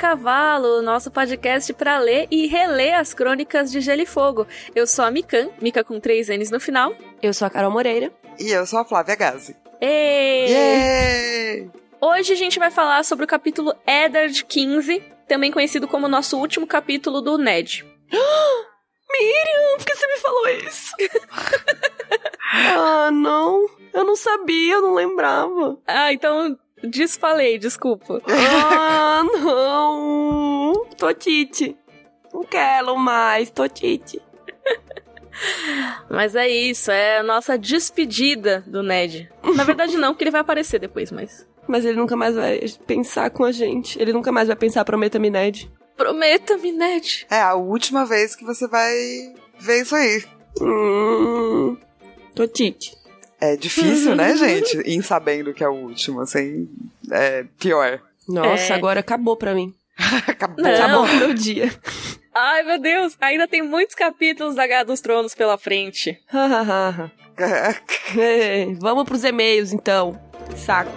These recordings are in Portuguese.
Cavalo, nosso podcast para ler e reler as crônicas de Gelo e Fogo. Eu sou a Mikan, Mika com três N's no final. Eu sou a Carol Moreira. E eu sou a Flávia Gazi. Êêêê! Yay! Hoje a gente vai falar sobre o capítulo Eddard 15, também conhecido como nosso último capítulo do Ned. Miriam, por que você me falou isso? ah, não. Eu não sabia, eu não lembrava. Ah, então desfalei, desculpa. Ah, não. Tô tite. Não quero mais, tô tite. Mas é isso, é a nossa despedida do Ned. Na verdade não, porque ele vai aparecer depois, mas... Mas ele nunca mais vai pensar com a gente. Ele nunca mais vai pensar Prometa-me, Ned. Prometa-me, Ned. É a última vez que você vai ver isso aí. Hum, tô tite. É difícil, né, gente? Ir sabendo que é o último, assim. É pior. Nossa, É. agora acabou pra mim. Acabou. Não. Acabou o meu dia. Ai, meu Deus, ainda tem muitos capítulos da Guerra dos Tronos pela frente. Vamos pros e-mails, então. Saco.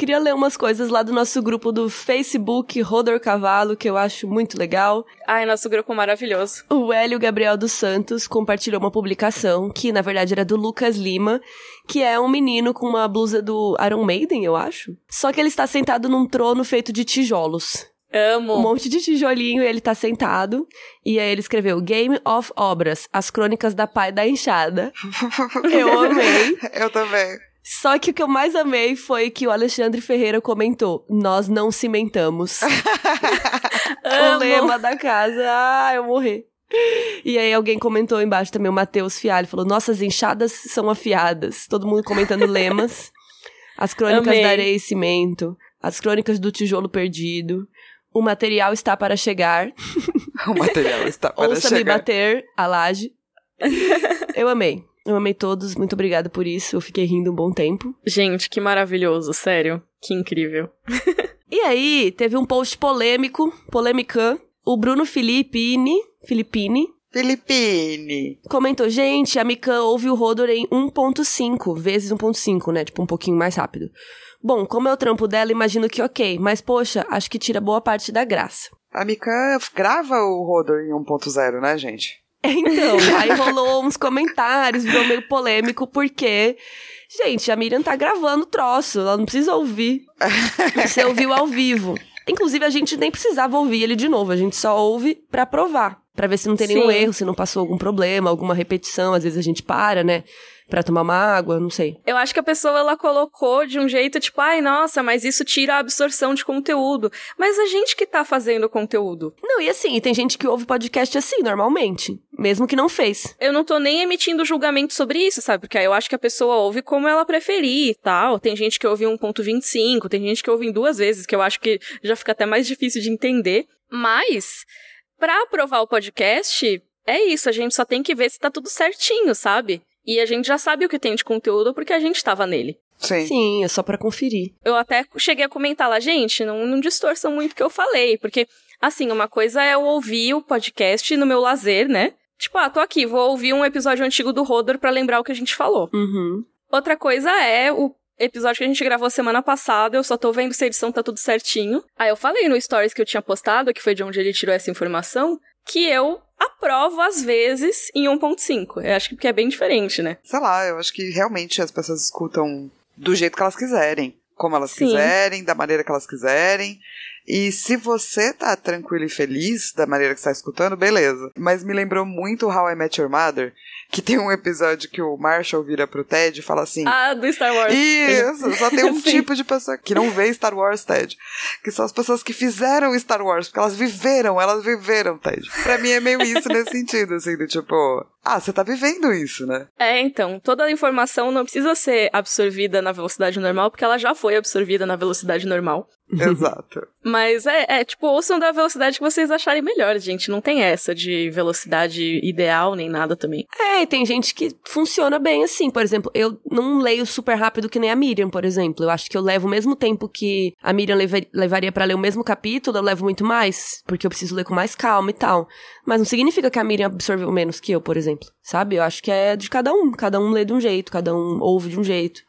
Queria ler umas coisas lá do nosso grupo do Facebook Rodor Cavalo, que eu acho muito legal. Ai, nosso grupo maravilhoso. O Hélio Gabriel dos Santos compartilhou uma publicação, que na verdade era do Lucas Lima, que é um menino com uma blusa do Iron Maiden, eu acho. Só que ele está sentado num trono feito de tijolos. Amo. Um monte de tijolinho e ele tá sentado. E aí ele escreveu Game of Obras, as crônicas da pai da enxada. Eu amei. Eu também. Só que o que eu mais amei foi que o Alexandre Ferreira comentou: Nós não cimentamos. o lema da casa. Ah, eu morri. E aí alguém comentou embaixo também, o Matheus Fialho, falou: Nossas enxadas são afiadas. Todo mundo comentando lemas. As crônicas Amei. da areia e cimento. As crônicas do tijolo perdido. O material está para chegar. O material está para Ouça-me chegar. bater a laje. eu amei. Eu amei todos. Muito obrigada por isso. Eu fiquei rindo um bom tempo. Gente, que maravilhoso, sério. Que incrível. E aí, teve um post polêmico, polêmica. O Bruno Filippini, Filippini, Filipine. comentou, gente, a Mikan ouve o Rodor em 1.5, vezes 1.5, né? Tipo, um pouquinho mais rápido. Bom, como é o trampo dela, imagino que ok, mas poxa, acho que tira boa parte da graça. A Mika grava o Rodor em 1.0, né, gente? Então, aí rolou uns comentários, virou meio polêmico, porque, gente, a Miriam tá gravando o troço, ela não precisa ouvir. Você ouviu ao vivo. Inclusive, a gente nem precisava ouvir ele de novo, a gente só ouve pra provar. Pra ver se não tem nenhum Sim. erro, se não passou algum problema, alguma repetição. Às vezes a gente para, né? Pra tomar uma água, não sei. Eu acho que a pessoa ela colocou de um jeito tipo, ai, nossa, mas isso tira a absorção de conteúdo. Mas a gente que tá fazendo o conteúdo. Não, e assim, tem gente que ouve podcast assim, normalmente. Mesmo que não fez. Eu não tô nem emitindo julgamento sobre isso, sabe? Porque aí eu acho que a pessoa ouve como ela preferir e tal. Tem gente que ouve em 1.25, tem gente que ouve em duas vezes, que eu acho que já fica até mais difícil de entender. Mas, pra aprovar o podcast, é isso, a gente só tem que ver se tá tudo certinho, sabe? E a gente já sabe o que tem de conteúdo porque a gente tava nele. Sim. Sim, é só pra conferir. Eu até cheguei a comentar lá, gente, não, não distorçam muito o que eu falei, porque, assim, uma coisa é eu ouvir o podcast no meu lazer, né? Tipo, ah, tô aqui, vou ouvir um episódio antigo do Rodor pra lembrar o que a gente falou. Uhum. Outra coisa é o episódio que a gente gravou semana passada, eu só tô vendo se a edição tá tudo certinho. Aí eu falei no stories que eu tinha postado, que foi de onde ele tirou essa informação, que eu aprovo às vezes em 1.5. Eu acho que é bem diferente, né? Sei lá, eu acho que realmente as pessoas escutam do jeito que elas quiserem. Como elas Sim. quiserem, da maneira que elas quiserem. E se você tá tranquilo e feliz da maneira que está escutando, beleza. Mas me lembrou muito How I Met Your Mother, que tem um episódio que o Marshall vira pro Ted e fala assim: Ah, do Star Wars. Isso, só tem um tipo de pessoa que não vê Star Wars, Ted. Que são as pessoas que fizeram Star Wars, porque elas viveram, elas viveram, Ted. Pra mim é meio isso nesse sentido, assim, do tipo, ah, você tá vivendo isso, né? É, então, toda a informação não precisa ser absorvida na velocidade normal, porque ela já foi absorvida na velocidade normal. Exato. Mas é, é, tipo, ouçam da velocidade que vocês acharem melhor, gente. Não tem essa de velocidade ideal nem nada também. É, e tem gente que funciona bem assim. Por exemplo, eu não leio super rápido que nem a Miriam, por exemplo. Eu acho que eu levo o mesmo tempo que a Miriam leva- levaria pra ler o mesmo capítulo, eu levo muito mais, porque eu preciso ler com mais calma e tal. Mas não significa que a Miriam absorveu menos que eu, por exemplo. Sabe? Eu acho que é de cada um. Cada um lê de um jeito, cada um ouve de um jeito.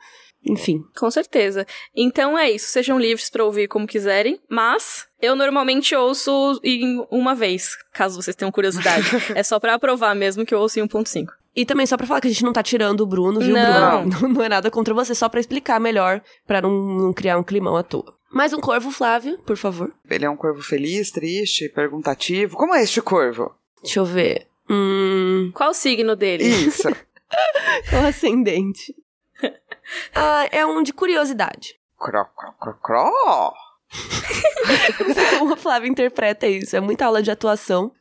Enfim. Com certeza. Então é isso. Sejam livres pra ouvir como quiserem, mas eu normalmente ouço em uma vez, caso vocês tenham curiosidade. é só pra aprovar mesmo que eu ouço em 1.5. E também só pra falar que a gente não tá tirando o Bruno, viu, Não. Bruno? Não é nada contra você, só pra explicar melhor, pra não, não criar um climão à toa. Mais um corvo, Flávio, por favor. Ele é um corvo feliz, triste, perguntativo. Como é este corvo? Deixa eu ver. Hum. Qual o signo dele? Isso. Qual ascendente? Ah, é um de curiosidade. Cro, cro, cro, cro. Não sei como a Flávia interpreta isso. É muita aula de atuação.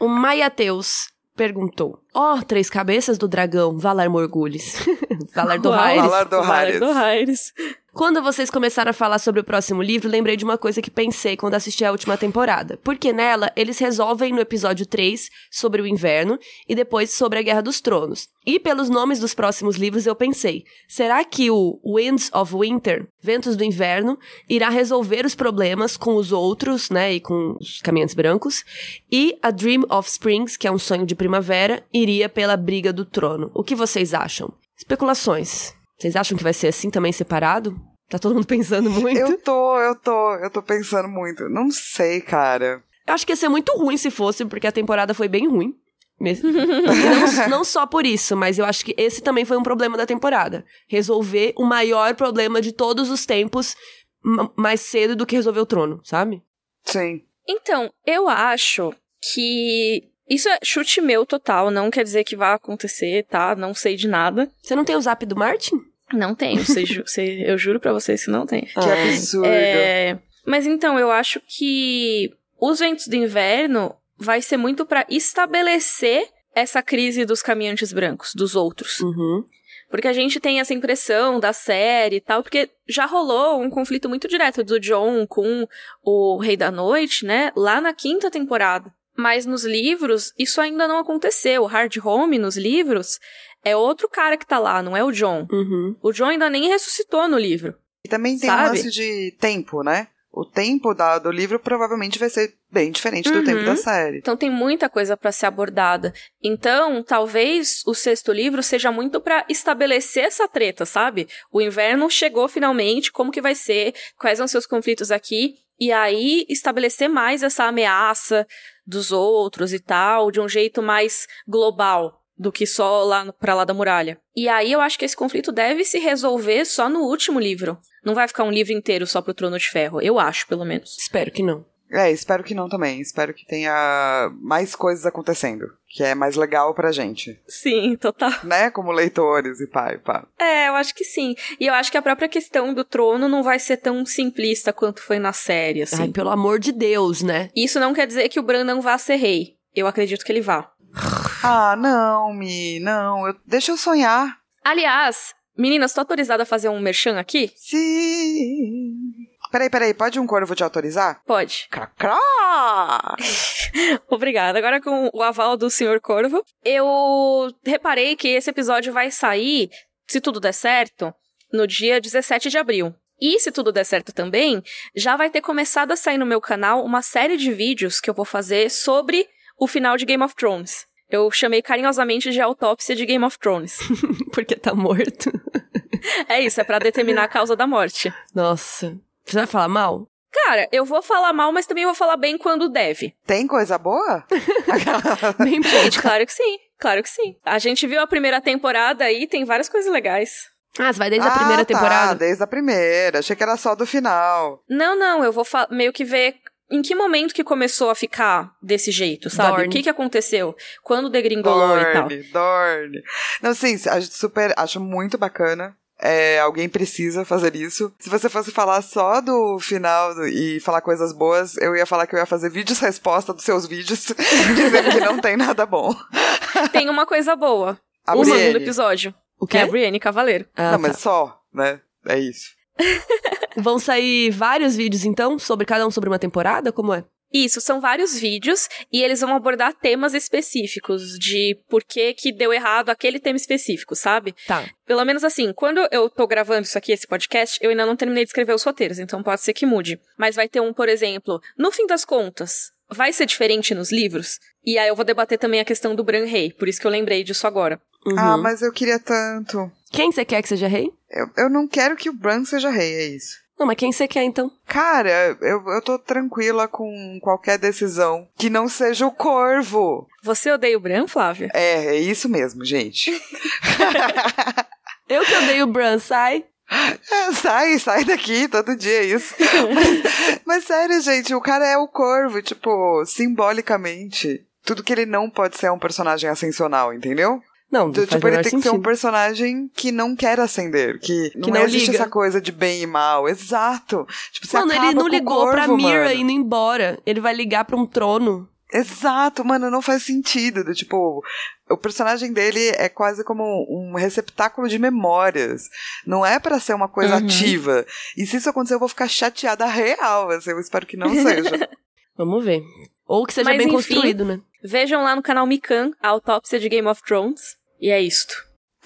O Maiateus perguntou: Ó, oh, três cabeças do dragão, Valar Morgulhos. Valar do Raires. Valar do Valar Raires. do Raires. Quando vocês começaram a falar sobre o próximo livro, lembrei de uma coisa que pensei quando assisti a última temporada. Porque nela, eles resolvem no episódio 3 sobre o inverno e depois sobre a Guerra dos Tronos. E pelos nomes dos próximos livros eu pensei, será que o Winds of Winter, Ventos do Inverno, irá resolver os problemas com os outros, né, e com os caminhantes brancos? E A Dream of Springs, que é um sonho de primavera, iria pela briga do trono. O que vocês acham? Especulações. Vocês acham que vai ser assim também separado? Tá todo mundo pensando muito? Eu tô, eu tô, eu tô pensando muito. Não sei, cara. Eu acho que ia ser muito ruim se fosse, porque a temporada foi bem ruim. Mesmo. não, não só por isso, mas eu acho que esse também foi um problema da temporada. Resolver o maior problema de todos os tempos mais cedo do que resolver o trono, sabe? Sim. Então, eu acho que. Isso é chute meu total, não quer dizer que vai acontecer, tá? Não sei de nada. Você não tem o zap do Martin? Não tenho, ju- você- eu juro pra vocês que não tem. Que absurdo. É, mas então, eu acho que os ventos do inverno vai ser muito pra estabelecer essa crise dos caminhantes brancos, dos outros. Uhum. Porque a gente tem essa impressão da série e tal, porque já rolou um conflito muito direto do John com o Rei da Noite, né? Lá na quinta temporada. Mas nos livros, isso ainda não aconteceu. O Hard Home, nos livros, é outro cara que tá lá, não é o John. Uhum. O John ainda nem ressuscitou no livro. E também tem um Sabe? lance de tempo, né? O tempo da, do livro provavelmente vai ser bem diferente do Uhum. tempo da série. Então tem muita coisa pra ser abordada. Então, talvez o sexto livro seja muito pra estabelecer essa treta, sabe? O inverno chegou finalmente, como que vai ser? Quais vão ser os conflitos aqui? E aí estabelecer mais essa ameaça dos outros e tal, de um jeito mais global do que só lá pra lá da muralha. E aí eu acho que esse conflito deve se resolver só no último livro. Não vai ficar um livro inteiro só pro Trono de Ferro, eu acho, pelo menos. Espero que não. É, espero que não também. Espero que tenha mais coisas acontecendo. Que é mais legal pra gente. Sim, total. Né? Como leitores e pá, e pá. É, eu acho que sim. E eu acho que a própria questão do trono não vai ser tão simplista quanto foi na série, assim. Ai, pelo amor de Deus, né? Isso não quer dizer que o Bran não vá ser rei. Eu acredito que ele vá. Ah, não, Mi, não. Eu- deixa eu sonhar. Aliás, meninas, tô autorizada a fazer um merchan aqui? Sim. Peraí, peraí, pode um corvo te autorizar? Pode. Cracrá! Obrigada. Agora com o aval do Sr. Corvo, eu reparei que esse episódio vai sair, se tudo der certo, no dia 17 de abril. E se tudo der certo também, já vai ter começado a sair no meu canal uma série de vídeos que eu vou fazer sobre o final de Game of Thrones. Eu chamei carinhosamente de autópsia de Game of Thrones. Porque tá morto. é isso, é pra determinar a causa da morte. Nossa. Você vai falar mal? Cara, eu vou falar mal, mas também vou falar bem quando deve. Tem coisa boa? Bem Gente, claro que sim. Claro que sim. A gente viu a primeira temporada aí, tem várias coisas legais. Ah, você vai desde a Ah, primeira tá, temporada? desde a primeira. Achei que era só do final. Não, não, eu vou meio que ver em que momento que começou a ficar desse jeito, sabe? Dorne. O que que aconteceu? Quando degringolou e tal. Dorne. Não, sim, a super acho muito bacana. É, alguém precisa fazer isso. Se você fosse falar só do final do- e falar coisas boas, eu ia falar que eu ia fazer vídeos resposta dos seus vídeos, dizendo que não tem nada bom. Tem uma coisa boa. A o segundo Brienne. episódio. O Que é a Brienne Cavaleiro. Ah, não, tá. mas só, né? É isso. Vão sair vários vídeos, então, sobre cada um sobre uma temporada? Como é? Isso, são vários vídeos e eles vão abordar temas específicos de por que que deu errado aquele tema específico, sabe? Tá. Pelo menos assim, quando eu tô gravando isso aqui, esse podcast, eu ainda não terminei de escrever os roteiros, então pode ser que mude. Mas vai ter um, por exemplo, no fim das contas, vai ser diferente nos livros? E aí eu vou debater também a questão do Bran Rei, por isso que eu lembrei disso agora. Uhum. Ah, mas eu queria tanto. Quem você quer que seja rei? Eu, eu não quero que o Bran seja rei, é isso. Não, mas quem você quer, então? Cara, eu, eu tô tranquila com qualquer decisão que não seja o corvo. Você odeia o Bran, Flávia? É, é isso mesmo, gente. Eu que odeio o Bran, sai. É, sai, sai daqui, todo dia é isso. Mas, mas sério, gente, o cara é o corvo, tipo, simbolicamente. Tudo que ele não pode ser é um personagem ascensional, entendeu? Não, não tipo, ele tem que ser um sentido. personagem que não quer ascender, que, não, não existe liga. essa coisa de bem e mal. Exato. Tipo, você Mano, ele não ligou pra corvo, Mira mano. indo embora. Ele vai ligar pra um trono. Exato, mano, não faz sentido. Do, tipo, o personagem dele é quase como um receptáculo de memórias. Não é pra ser uma coisa Uhum. ativa. E se isso acontecer, eu vou ficar chateada real. Assim, eu espero que não seja. Vamos ver. Ou que seja Mas, bem enfim. construído, né? Vejam lá no canal Mikan a autópsia de Game of Thrones. E é isto.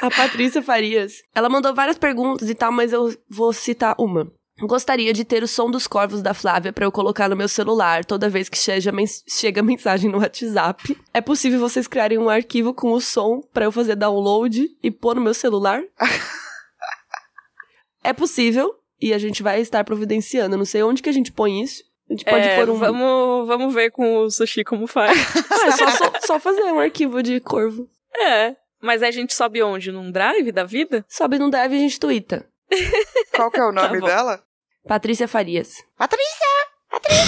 A Patrícia Farias. Ela mandou várias perguntas e tal, mas eu vou citar uma. Gostaria de ter o som dos corvos da Flávia pra eu colocar no meu celular toda vez que chega, mens- chega mensagem no WhatsApp. É possível vocês criarem um arquivo com o som pra eu fazer download e pôr no meu celular? é possível e a gente vai estar providenciando. Eu não sei onde que a gente põe isso. A gente pode É, pôr um. vamos, vamos ver com o Sushi como faz. Ah, é só, só, só fazer um arquivo de corvo. é. Mas aí a gente sobe onde? Num drive da vida? Sobe no Drive e a gente twitta. Qual que é o nome bom. dela? Patrícia Farias. Patrícia!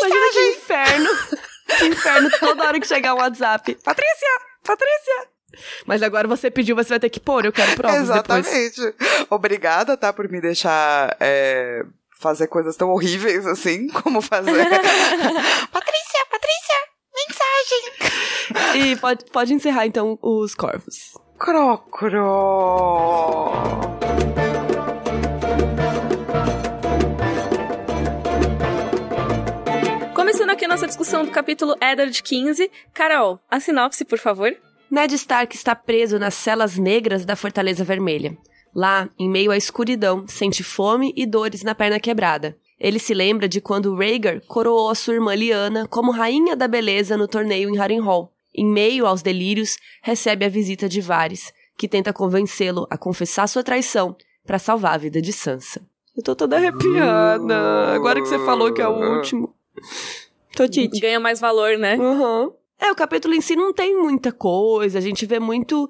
Imagina que inferno. que inferno toda hora que chegar um WhatsApp. Patrícia! Patrícia! Mas agora você pediu, você vai ter que pôr. Eu quero provas depois. Exatamente. Obrigada, tá, por me deixar é, fazer coisas tão horríveis assim, como fazer. Patrícia, Patrícia, mensagem. E pode, pode encerrar, então, os corvos. Crocro. Começando aqui a nossa discussão do capítulo Eddard 15. Carol, a sinopse, por favor. Ned Stark está preso nas celas negras da Fortaleza Vermelha. Lá, em meio à escuridão, sente fome e dores na perna quebrada. Ele se lembra de quando Rhaegar coroou a sua irmã Lyanna como rainha da beleza no torneio em Harrenhal. Em meio aos delírios, recebe a visita de Varys, que tenta convencê-lo a confessar sua traição para salvar a vida de Sansa. Eu tô toda arrepiada. Agora que você falou que é o último. Tô tite. Ganha mais valor, né? Uhum. É, o capítulo em si não tem muita coisa. A gente vê muito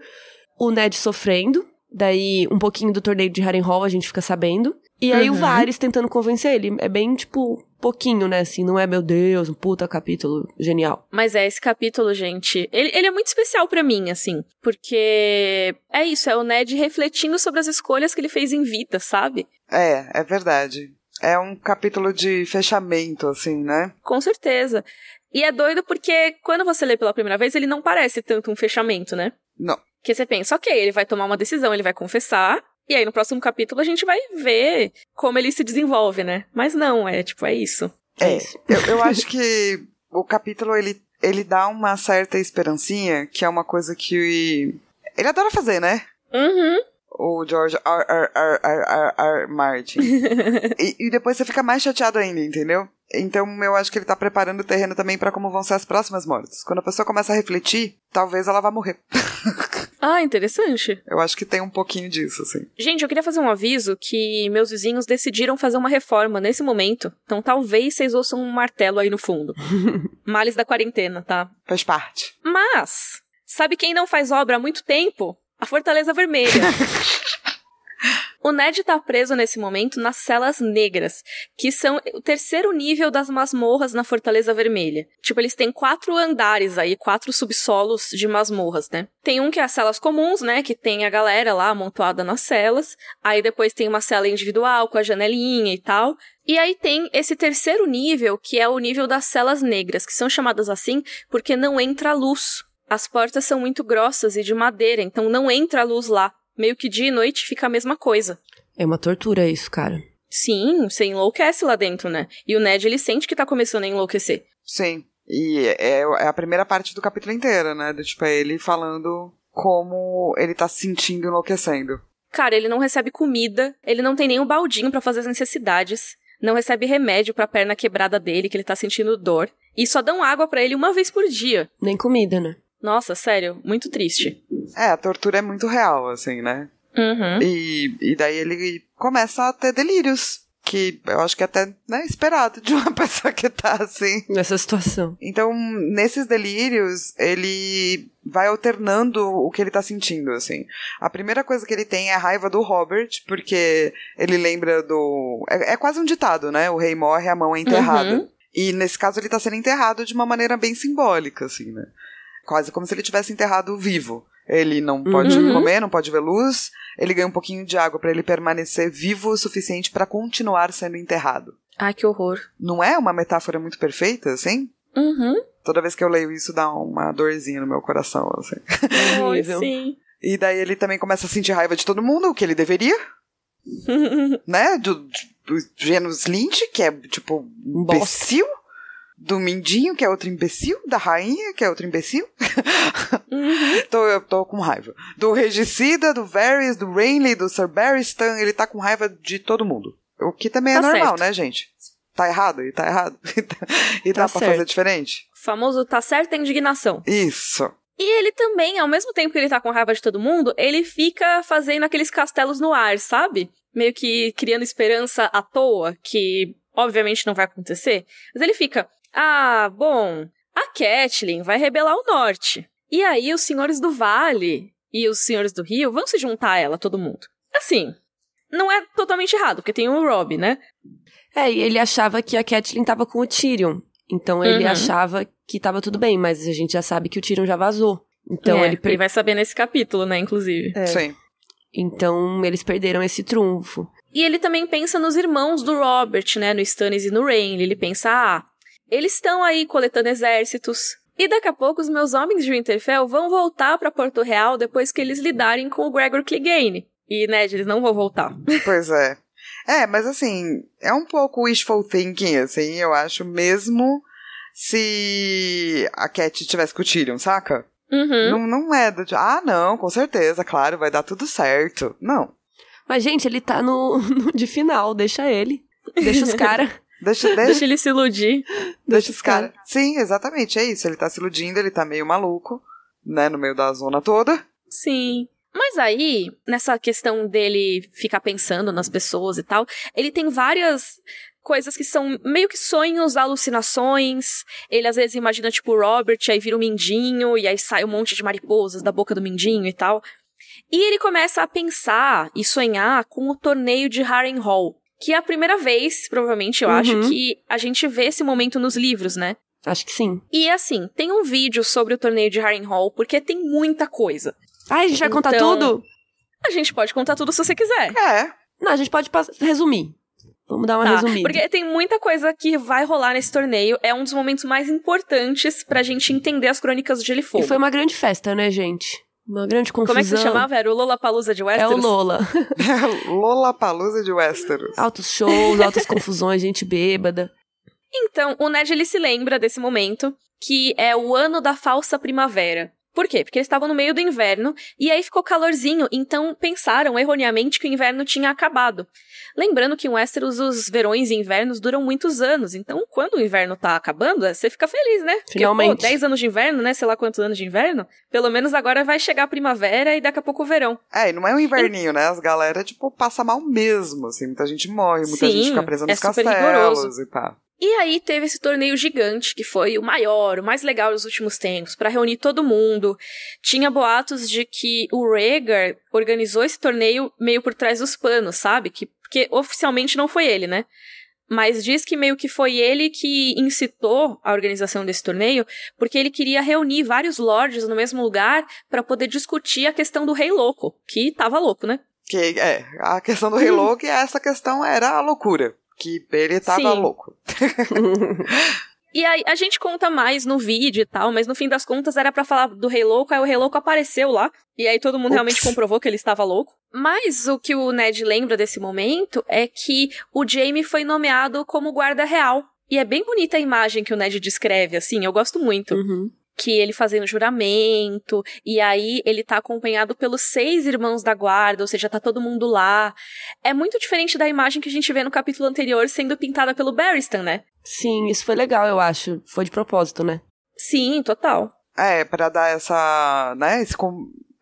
o Ned sofrendo. Daí, um pouquinho do torneio de Harrenhal a gente fica sabendo. E aí o Uhum. Varys tentando convencer ele. É bem, tipo, pouquinho, né? Assim, não é, meu Deus, um puta capítulo genial. Mas é, esse capítulo, gente, ele, ele é muito especial pra mim, assim. Porque é isso, é o Ned refletindo sobre as escolhas que ele fez em vida, sabe? É, é verdade. É um capítulo de fechamento, assim, né? Com certeza. E é doido porque quando você lê pela primeira vez, ele não parece tanto um fechamento, né? Não. Que você pensa, ok, ele vai tomar uma decisão, ele vai confessar. E aí, no próximo capítulo, a gente vai ver como ele se desenvolve, né? Mas não, é tipo, é isso. É, isso. eu, eu acho que o capítulo ele, ele dá uma certa esperancinha, que é uma coisa que ele adora fazer, né? Uhum. O George R. R. R. R. R. Martin. e, e depois você fica mais chateado ainda, entendeu? Então eu acho que ele tá preparando o terreno também pra como vão ser as próximas mortes. Quando a pessoa começa a refletir, talvez ela vá morrer. Ah, interessante. Eu acho que tem um pouquinho disso, assim. Gente, eu queria fazer um aviso que meus vizinhos decidiram fazer uma reforma nesse momento. Então talvez vocês ouçam um martelo aí no fundo. Males da quarentena, tá? Faz parte. Mas, sabe quem não faz obra há muito tempo? A Fortaleza Vermelha. O Ned tá preso nesse momento nas celas negras, que são o terceiro nível das masmorras na Fortaleza Vermelha. Tipo, eles têm quatro andares aí, quatro subsolos de masmorras, né? Tem um que é as celas comuns, né? Que tem a galera lá amontoada nas celas. Aí depois tem uma cela individual com a janelinha e tal. E aí tem esse terceiro nível, que é o nível das celas negras, que são chamadas assim porque não entra luz as portas são muito grossas e de madeira, então não entra luz lá. Meio que dia e noite fica a mesma coisa. É uma tortura isso, cara. Sim, você enlouquece lá dentro, né? E o Ned, ele sente que tá começando a enlouquecer. Sim. E é, é a primeira parte do capítulo inteiro, né? Do, tipo, é ele falando como ele tá se sentindo enlouquecendo. Cara, ele não recebe comida, ele não tem nem um baldinho para fazer as necessidades, não recebe remédio pra perna quebrada dele, que ele tá sentindo dor, e só dão água para ele uma vez por dia. Nem comida, né? Nossa, sério, muito triste. É, a tortura é muito real, assim, né? Uhum. E, e daí ele começa a ter delírios. Que eu acho que é até né, esperado de uma pessoa que tá assim. Nessa situação. Então, nesses delírios, ele vai alternando o que ele tá sentindo, assim. A primeira coisa que ele tem é a raiva do Robert, porque ele lembra do. É, é quase um ditado, né? O rei morre, a mão é enterrada. Uhum. E nesse caso ele tá sendo enterrado de uma maneira bem simbólica, assim, né? Quase como se ele tivesse enterrado vivo. Ele não pode Uhum. comer, não pode ver luz. Ele ganha um pouquinho de água para ele permanecer vivo o suficiente para continuar sendo enterrado. Ai, que horror. Não é uma metáfora muito perfeita, assim? Uhum. Toda vez que eu leio isso dá uma dorzinha no meu coração, assim. Horrível. sim. E daí ele também começa a sentir raiva de todo mundo, o que ele deveria, né? Do, do Genus Lynch, que é tipo um Um bosta. Do Mindinho, que é outro imbecil. Da Rainha, que é outro imbecil. Uhum. tô, eu tô com raiva. Do Regicida, do Varys, do Rainley, do Sir Barristan. Ele tá com raiva de todo mundo. O que também é Tá normal, certo. né, gente? Tá errado? E tá errado. e Tá dá pra certo. fazer diferente? O famoso tá certa a indignação. Isso. E ele também, ao mesmo tempo que ele tá com raiva de todo mundo, ele fica fazendo aqueles castelos no ar, sabe? Meio que criando esperança à toa, que obviamente não vai acontecer. Mas ele fica, ah, bom, a Catelyn vai rebelar o norte. E aí os senhores do vale e os senhores do rio vão se juntar a ela, todo mundo. Assim, não é totalmente errado, porque tem o Rob, né? É, e ele achava que a Catelyn tava com o Tyrion. Então ele Uhum. achava que tava tudo bem, mas a gente já sabe que o Tyrion já vazou. Então É, ele per- vai saber nesse capítulo, né, inclusive. É. Sim. Então eles perderam esse trunfo. E ele também pensa nos irmãos do Robert, né? No Stannis e no Rain. Ele pensa, ah, eles estão aí coletando exércitos. E daqui a pouco os meus homens de Winterfell vão voltar pra Porto Real depois que eles lidarem com o Gregor Clegane. E, Ned, eles não vão voltar. Pois é. É, mas assim, é um pouco wishful thinking, assim, eu acho, mesmo se a Cat tivesse com o Tyrion, saca? Uhum. Não, não é do tipo, ah, não, com certeza, claro, vai dar tudo certo. Não. Mas, gente, ele tá no, no de final, deixa ele. Deixa os caras. Deixa, deixa, Deixa ele se iludir. deixa os caras. Sim, exatamente, é isso. Ele tá se iludindo, ele tá meio maluco, né, no meio da zona toda. Sim. Mas aí, nessa questão dele ficar pensando nas pessoas e tal, ele tem várias coisas que são meio que sonhos, alucinações. Ele às vezes imagina, tipo, o Robert, aí vira um mindinho, e aí sai um monte de mariposas da boca do mindinho e tal. E ele começa a pensar e sonhar com o torneio de Harrenhal. Que é a primeira vez, provavelmente, eu Uhum. acho, que a gente vê esse momento nos livros, né? Acho que sim. E assim, tem um vídeo sobre o torneio de Harrenhal, porque tem muita coisa. Ai, a gente vai contar Então- tudo? A gente pode contar tudo se você quiser. É, Não, a gente pode resumir. Vamos dar uma Tá, resumida. porque tem muita coisa que vai rolar nesse torneio. É um dos momentos mais importantes pra gente entender as crônicas de Gelo e Fogo. E foi uma grande festa, né, gente? Uma grande confusão. Como é que se chamava? Era o Lollapalooza de É o Westeros? Lola. Lollapalooza de Westeros. Altos shows, altas confusões, gente bêbada. Então, o Ned ele se lembra desse momento, que é o ano da falsa primavera. Por quê? Porque eles estavam no meio do inverno e aí ficou calorzinho, então pensaram erroneamente que o inverno tinha acabado. Lembrando que em Westeros os verões e invernos duram muitos anos, então quando o inverno tá acabando, você fica feliz, né? Porque, Finalmente. pô, 10 anos de inverno, né? Sei lá quantos anos de inverno. Pelo menos agora vai chegar a primavera e daqui a pouco o verão. É, e não é um inverninho, né? As galera, tipo, passa mal mesmo, assim. Muita gente morre, muita Sim, gente fica presa é nos super castelos rigoroso. e pá. E aí teve esse torneio gigante, que foi o maior, o mais legal dos últimos tempos, pra reunir todo mundo. Tinha boatos de que o Rhaegar organizou esse torneio meio por trás dos panos, sabe? Que, porque oficialmente não foi ele, né? Mas diz que meio que foi ele que incitou a organização desse torneio, porque ele queria reunir vários lords no mesmo lugar pra poder discutir a questão do rei louco, que tava louco, né? Que, é, a questão do Rei Louco e essa questão era a loucura. Que ele tava Sim. louco. E aí a gente conta mais no vídeo e tal, mas no fim das contas era para falar do Rei Louco, aí o Rei Louco apareceu lá, e aí todo mundo Ups. realmente comprovou que ele estava louco. Mas o que o Ned lembra desse momento é que o Jaime foi nomeado como guarda real. E é bem bonita a imagem que o Ned descreve, assim, eu gosto muito. Uhum que ele fazendo juramento, e aí ele tá acompanhado pelos seis irmãos da guarda, ou seja, tá todo mundo lá. É muito diferente da imagem que a gente vê no capítulo anterior sendo pintada pelo Barristan, né? Sim, isso foi legal, eu acho. Foi de propósito, né? Sim, total. É, para dar essa, né, esse,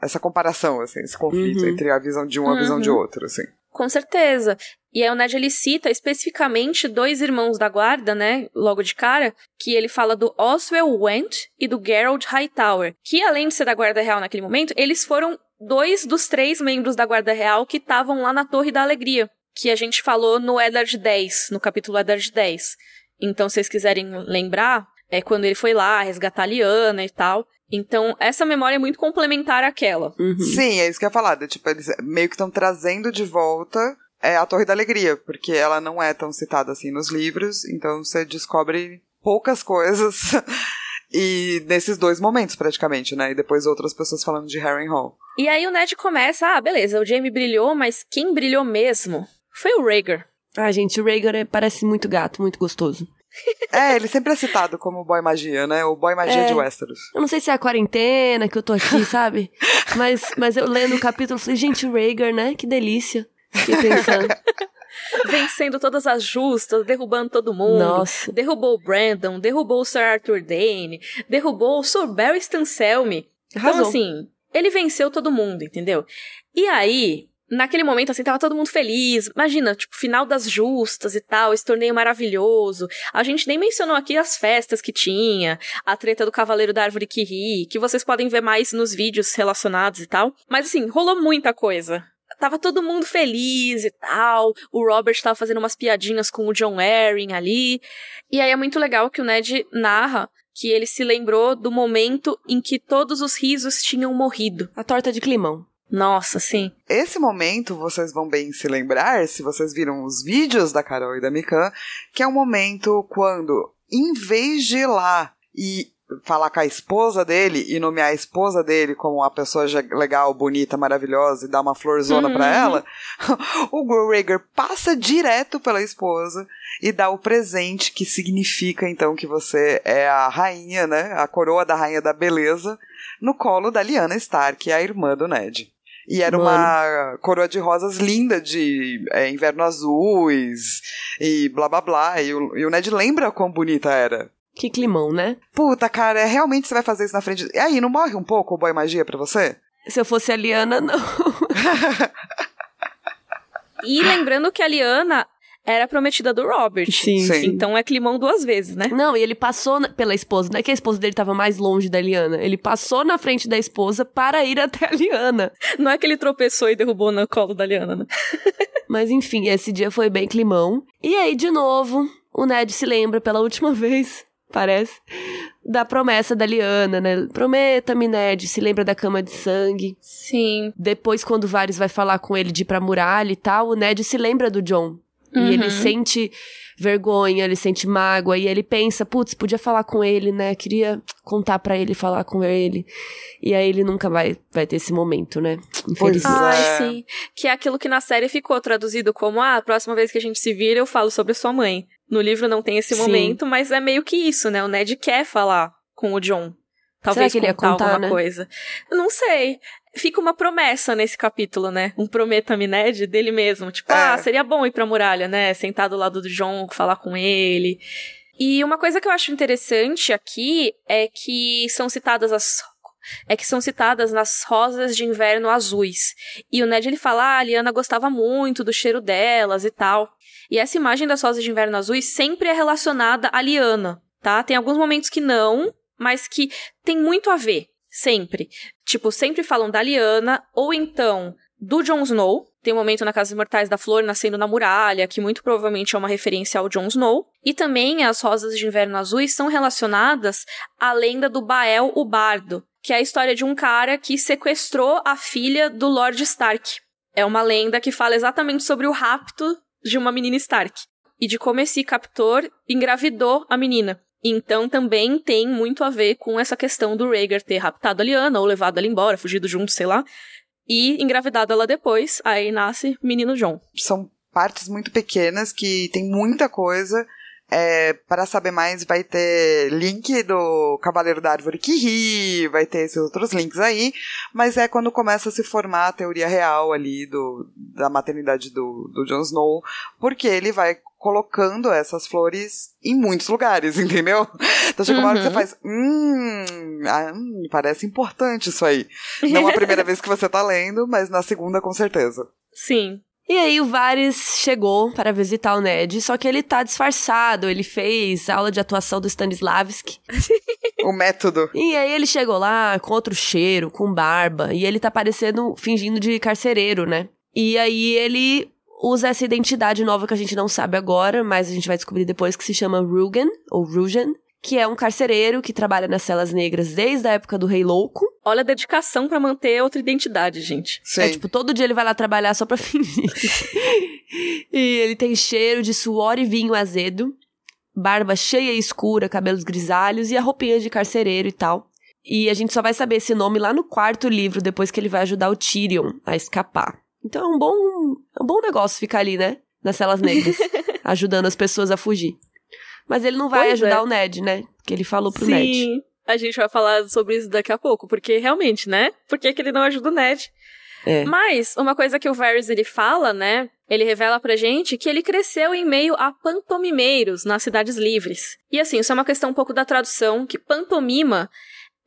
essa comparação, assim, esse conflito uhum. entre a visão de um e a visão de uhum. outro, assim. Com certeza. E aí o Ned ele cita especificamente dois irmãos da guarda, né, logo de cara, que ele fala do Oswell Went e do Gerald Hightower, que além de ser da guarda real naquele momento, eles foram dois dos três membros da guarda real que estavam lá na Torre da Alegria, que a gente falou no Eddard 10, no capítulo Eddard 10. Então, se vocês quiserem lembrar, é quando ele foi lá resgatar a Liana e tal. Então, essa memória é muito complementar àquela. Uhum. Sim, é isso que eu ia falar. Tipo, eles meio que estão trazendo de volta é a Torre da Alegria, porque ela não é tão citada assim nos livros, então você descobre poucas coisas e nesses dois momentos praticamente, né? E depois outras pessoas falando de Harry Hall. E aí o Ned começa, ah, beleza, o Jamie brilhou, mas quem brilhou mesmo foi o Rhaegar. Ah, gente, o Rhaegar é, parece muito gato, muito gostoso. É, ele sempre é citado como boy magia, né? O boy magia é, de Westeros. Eu não sei se é a quarentena que eu tô aqui, sabe? mas, mas eu lendo o capítulo, falei, gente, o Rhaegar, né? Que delícia. Fiquei pensando. Vencendo todas as justas, derrubando todo mundo. Nossa. Derrubou o Brandon, derrubou o Sir Arthur Dane, derrubou o Sir Barry Stanselme. Então, assim, ele venceu todo mundo, entendeu? E aí, naquele momento, assim, tava todo mundo feliz. Imagina, tipo, final das justas e tal, esse torneio maravilhoso. A gente nem mencionou aqui as festas que tinha, a treta do Cavaleiro da Árvore que ri, que vocês podem ver mais nos vídeos relacionados e tal. Mas, assim, rolou muita coisa. Tava todo mundo feliz e tal. O Robert tava fazendo umas piadinhas com o John Arryn ali. E aí é muito legal que o Ned narra que ele se lembrou do momento em que todos os risos tinham morrido. A torta de climão. Nossa, sim. Esse momento vocês vão bem se lembrar, se vocês viram os vídeos da Carol e da Mikan, que é um momento quando, em vez de ir lá e falar com a esposa dele e nomear a esposa dele como uma pessoa legal, bonita, maravilhosa e dar uma florzona uhum. para ela, o Gregor passa direto pela esposa e dá o presente que significa então que você é a rainha, né, a coroa da rainha da beleza, no colo da Lyanna Stark, a irmã do Ned. E era Mano. uma coroa de rosas linda, de é, inverno azuis e blá blá blá. E o, e o Ned lembra quão bonita era. Que climão, né? Puta, cara, é, realmente você vai fazer isso na frente. E aí, não morre um pouco o boy magia pra você? Se eu fosse a Liana, não. e lembrando que a Liana era prometida do Robert. Sim, sim. Então é climão duas vezes, né? Não, e ele passou pela esposa. Não é que a esposa dele tava mais longe da Liana. Ele passou na frente da esposa para ir até a Liana. Não é que ele tropeçou e derrubou no colo da Liana, né? Mas enfim, esse dia foi bem climão. E aí, de novo, o Ned se lembra pela última vez parece, da promessa da Liana, né? Prometa-me, Ned, se lembra da cama de sangue. Sim. Depois, quando o Varys vai falar com ele de ir pra muralha e tal, o Ned se lembra do John. Uhum. E ele uhum. sente vergonha, ele sente mágoa, e ele pensa, putz, podia falar com ele, né? Queria contar para ele, falar com ele. E aí ele nunca vai, vai ter esse momento, né? Infelizmente. Ai, sim. Que é aquilo que na série ficou traduzido como, ah, a próxima vez que a gente se vira, eu falo sobre sua mãe. No livro não tem esse Sim. momento, mas é meio que isso, né? O Ned quer falar com o John. Talvez Será que contar, ele ia contar alguma né? coisa. não sei. Fica uma promessa nesse capítulo, né? Um prometa-me, Ned, dele mesmo. Tipo, é. ah, seria bom ir pra muralha, né? Sentar do lado do John, falar com ele. E uma coisa que eu acho interessante aqui é que são citadas as é que são citadas nas rosas de inverno azuis. E o Ned ele fala: ah, a Liana gostava muito do cheiro delas e tal. E essa imagem das rosas de inverno azuis sempre é relacionada à Liana, tá? Tem alguns momentos que não, mas que tem muito a ver, sempre. Tipo, sempre falam da Liana, ou então do Jon Snow. Tem um momento na Casa dos Mortais da Flor nascendo na muralha, que muito provavelmente é uma referência ao Jon Snow. E também as rosas de inverno azuis são relacionadas à lenda do Bael o Bardo, que é a história de um cara que sequestrou a filha do Lord Stark. É uma lenda que fala exatamente sobre o rapto de uma menina Stark. E de como esse captor engravidou a menina. Então também tem muito a ver com essa questão do Rhaegar ter raptado a Lyanna ou levado ela embora, fugido junto, sei lá, e engravidado ela depois, aí nasce menino John. São partes muito pequenas que tem muita coisa é, para saber mais, vai ter link do Cavaleiro da Árvore que ri, vai ter esses outros links aí, mas é quando começa a se formar a teoria real ali do, da maternidade do, do Jon Snow, porque ele vai colocando essas flores em muitos lugares, entendeu? Então chega uma hora que você uhum. faz, hum, ah, hum, parece importante isso aí. Não a primeira vez que você tá lendo, mas na segunda com certeza. Sim. E aí o Varys chegou para visitar o Ned, só que ele tá disfarçado, ele fez aula de atuação do Stanislavski. o método. E aí ele chegou lá com outro cheiro, com barba, e ele tá parecendo, fingindo de carcereiro, né? E aí ele usa essa identidade nova que a gente não sabe agora, mas a gente vai descobrir depois que se chama Rugen, ou Rugen, que é um carcereiro que trabalha nas celas negras desde a época do Rei Louco. Olha a dedicação para manter outra identidade, gente. Sim. É tipo, todo dia ele vai lá trabalhar só pra fingir. e ele tem cheiro de suor e vinho azedo, barba cheia e escura, cabelos grisalhos e a roupinha de carcereiro e tal. E a gente só vai saber esse nome lá no quarto livro, depois que ele vai ajudar o Tyrion a escapar. Então é um bom, é um bom negócio ficar ali, né? Nas celas negras, ajudando as pessoas a fugir. Mas ele não vai pois ajudar é. o Ned, né? Que ele falou pro Sim. Ned. A gente vai falar sobre isso daqui a pouco, porque realmente, né? Por que, que ele não ajuda o Ned? É. Mas, uma coisa que o Varys ele fala, né? Ele revela pra gente que ele cresceu em meio a pantomimeiros nas cidades livres. E assim, isso é uma questão um pouco da tradução, que pantomima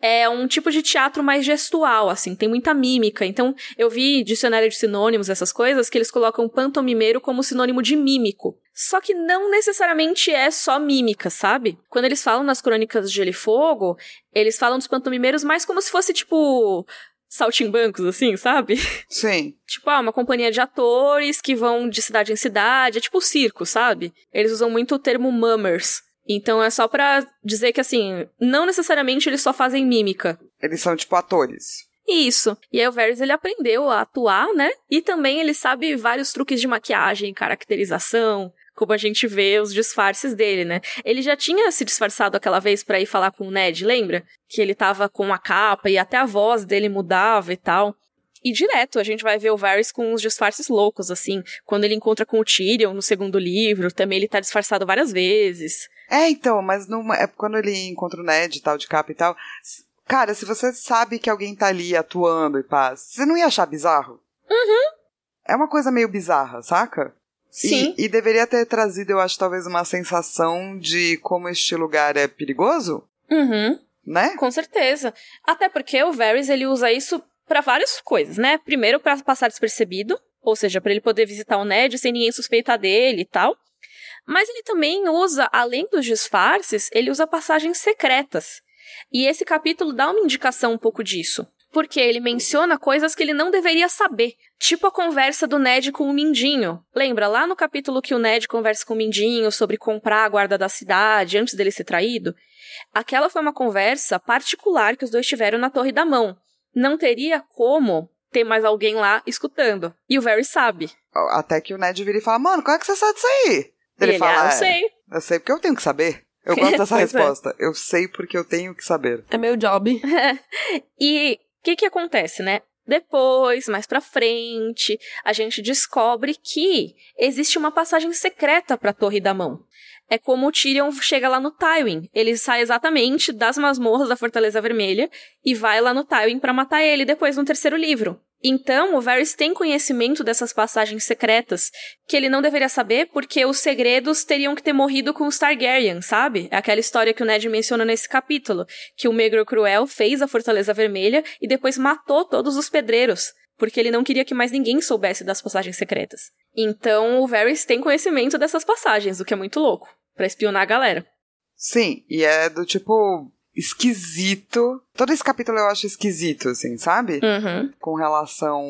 é um tipo de teatro mais gestual, assim, tem muita mímica. Então, eu vi dicionário de sinônimos, essas coisas, que eles colocam pantomimeiro como sinônimo de mímico. Só que não necessariamente é só mímica, sabe? Quando eles falam nas crônicas de Gelo e Fogo, eles falam dos pantomimeiros mais como se fosse, tipo, saltimbancos, assim, sabe? Sim. tipo, ah, uma companhia de atores que vão de cidade em cidade, é tipo circo, sabe? Eles usam muito o termo mummers, então é só para dizer que assim, não necessariamente eles só fazem mímica. Eles são tipo atores. Isso. E aí o Varys ele aprendeu a atuar, né? E também ele sabe vários truques de maquiagem, caracterização, como a gente vê os disfarces dele, né? Ele já tinha se disfarçado aquela vez para ir falar com o Ned, lembra? Que ele tava com a capa e até a voz dele mudava e tal. E direto a gente vai ver o Varys com uns disfarces loucos, assim. Quando ele encontra com o Tyrion no segundo livro, também ele tá disfarçado várias vezes. É, então, mas numa, é quando ele encontra o Ned e tal, de capa e tal. Cara, se você sabe que alguém tá ali atuando e paz, você não ia achar bizarro? Uhum. É uma coisa meio bizarra, saca? Sim. E, e deveria ter trazido, eu acho, talvez uma sensação de como este lugar é perigoso. Uhum. Né? Com certeza. Até porque o Varys, ele usa isso para várias coisas, né? Primeiro, para passar despercebido, ou seja, para ele poder visitar o Ned sem ninguém suspeitar dele e tal. Mas ele também usa, além dos disfarces, ele usa passagens secretas. E esse capítulo dá uma indicação um pouco disso. Porque ele menciona coisas que ele não deveria saber. Tipo a conversa do Ned com o Mindinho. Lembra lá no capítulo que o Ned conversa com o Mindinho sobre comprar a guarda da cidade antes dele ser traído? Aquela foi uma conversa particular que os dois tiveram na Torre da Mão. Não teria como ter mais alguém lá escutando. E o Varys sabe. Até que o Ned vira e fala: Mano, como é que você sabe disso aí? Ele, ele fala, ah, eu é, sei. Eu sei porque eu tenho que saber. Eu gosto dessa é. resposta. É. Eu sei porque eu tenho que saber. É meu job. e o que que acontece, né? Depois, mais pra frente, a gente descobre que existe uma passagem secreta pra Torre da Mão. É como o Tyrion chega lá no Tywin. Ele sai exatamente das masmorras da Fortaleza Vermelha e vai lá no Tywin para matar ele depois no terceiro livro. Então, o Varys tem conhecimento dessas passagens secretas que ele não deveria saber porque os segredos teriam que ter morrido com os Targaryen, sabe? É aquela história que o Ned menciona nesse capítulo, que o Megro Cruel fez a Fortaleza Vermelha e depois matou todos os pedreiros, porque ele não queria que mais ninguém soubesse das passagens secretas. Então, o Varys tem conhecimento dessas passagens, o que é muito louco, para espionar a galera. Sim, e é do tipo, esquisito. Todo esse capítulo eu acho esquisito, assim, sabe? Uhum. Com relação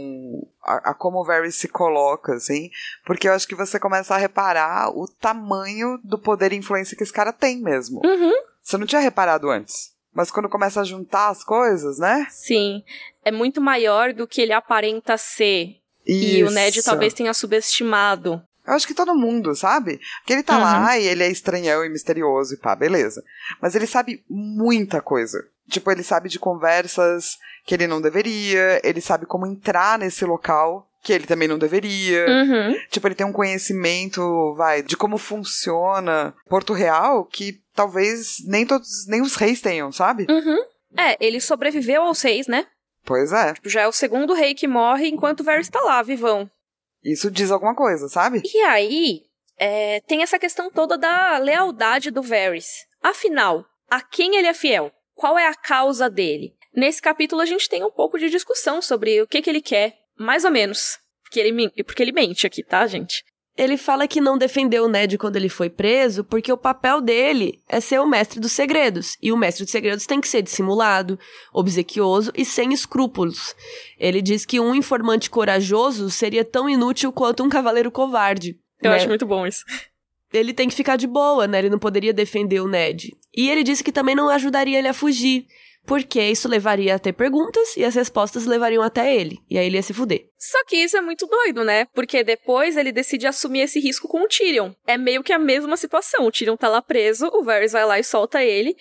a, a, como o Varys se coloca, assim. Porque eu acho que você começa a reparar o tamanho do poder e influência que esse cara tem mesmo. Uhum. Você não tinha reparado antes. Mas quando começa a juntar as coisas, né? Sim. É muito maior do que ele aparenta ser. Isso. E o Ned talvez tenha subestimado Eu acho que todo mundo, sabe? Porque ele tá Uhum. lá e ele é estranhão e misterioso e pá, beleza. Mas ele sabe muita coisa. Tipo, ele sabe de conversas que ele não deveria, ele sabe como entrar nesse local que ele também não deveria. Uhum. Tipo, ele tem um conhecimento, vai, de como funciona Porto Real que talvez nem todos, nem os reis tenham, sabe? Uhum. É, ele sobreviveu aos reis, né? Pois é. Já é o segundo rei que morre enquanto o Varys tá lá, vivão. Isso diz alguma coisa, sabe? E aí, é, tem essa questão toda da lealdade do Varys. Afinal, a quem ele é fiel? Qual é a causa dele? Nesse capítulo a gente tem um pouco de discussão sobre o que, que ele quer, mais ou menos. Porque ele, porque ele mente aqui, tá, gente? Ele fala que não defendeu o Ned quando ele foi preso porque o papel dele é ser o mestre dos segredos. E o mestre dos segredos tem que ser dissimulado, obsequioso e sem escrúpulos. Ele diz que um informante corajoso seria tão inútil quanto um cavaleiro covarde. Eu né? acho muito bom isso. Ele tem que ficar de boa, né? Ele não poderia defender o Ned. E ele disse que também não ajudaria ele a fugir. Porque isso levaria a ter perguntas e as respostas levariam até ele. E aí ele ia se fuder. Só que isso é muito doido, né? Porque depois ele decide assumir esse risco com o Tyrion. É meio que a mesma situação. O Tyrion tá lá preso, o Varys vai lá e solta ele.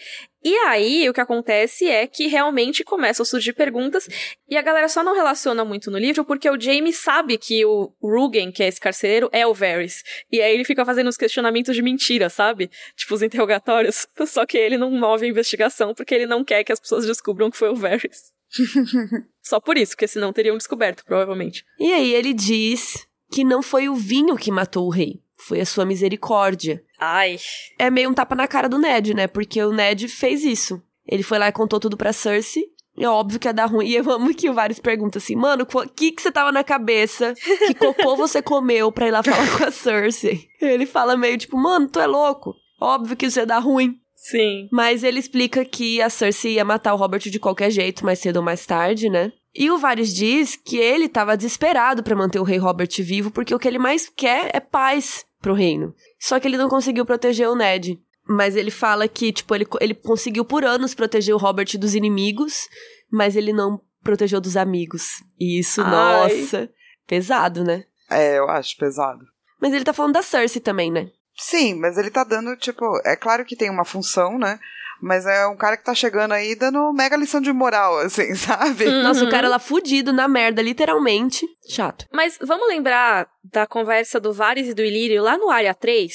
E aí, o que acontece é que realmente começam a surgir perguntas e a galera só não relaciona muito no livro porque o Jaime sabe que o Rugen, que é esse carcereiro, é o Varys. E aí ele fica fazendo os questionamentos de mentira, sabe? Tipo, os interrogatórios. Só que ele não move a investigação porque ele não quer que as pessoas descubram que foi o Varys. Só por isso, porque senão teriam descoberto, provavelmente. E aí ele diz que não foi o vinho que matou o rei. Foi a sua misericórdia. Ai. É meio um tapa na cara do Ned, né? Porque o Ned fez isso. Ele foi lá e contou tudo pra Cersei. É óbvio que ia dar ruim. E eu amo que o Varys pergunta assim, mano, o que, que você tava na cabeça? Que cocô você comeu pra ir lá falar com a Cersei? Ele fala meio tipo, mano, tu é louco. Óbvio que isso ia dar ruim. Sim. Mas ele explica que a Cersei ia matar o Robert de qualquer jeito, mais cedo ou mais tarde, né? E o Varys diz que ele tava desesperado pra manter o rei Robert vivo, porque o que ele mais quer é paz pro reino. Só que ele não conseguiu proteger o Ned. Mas ele fala que, tipo, ele, ele conseguiu por anos proteger o Robert dos inimigos, mas ele não protegeu dos amigos. E isso, Ai. nossa, pesado, né? É, eu acho pesado. Mas ele tá falando da Cersei também, né? Sim, mas ele tá dando, tipo, é claro que tem uma função, né? Mas é um cara que tá chegando aí dando mega lição de moral, assim, sabe? Nossa, Uhum. o cara lá fudido na merda, literalmente. Chato. Mas vamos lembrar da conversa do Varys e do Ilírio lá no Área 3?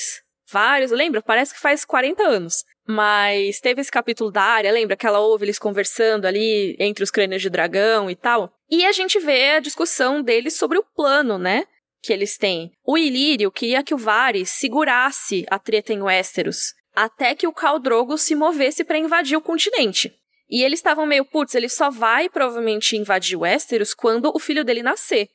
Vários, lembra? Parece que faz 40 anos. Mas teve esse capítulo da área, lembra que ela ouve eles conversando ali entre os crânios de dragão e tal? E a gente vê a discussão deles sobre o plano, né? Que eles têm. O Ilírio queria que o Varys segurasse a treta em Westeros até que o Khal Drogo se movesse para invadir o continente. E eles estavam meio, putz, ele só vai provavelmente invadir Westeros quando o filho dele nascer.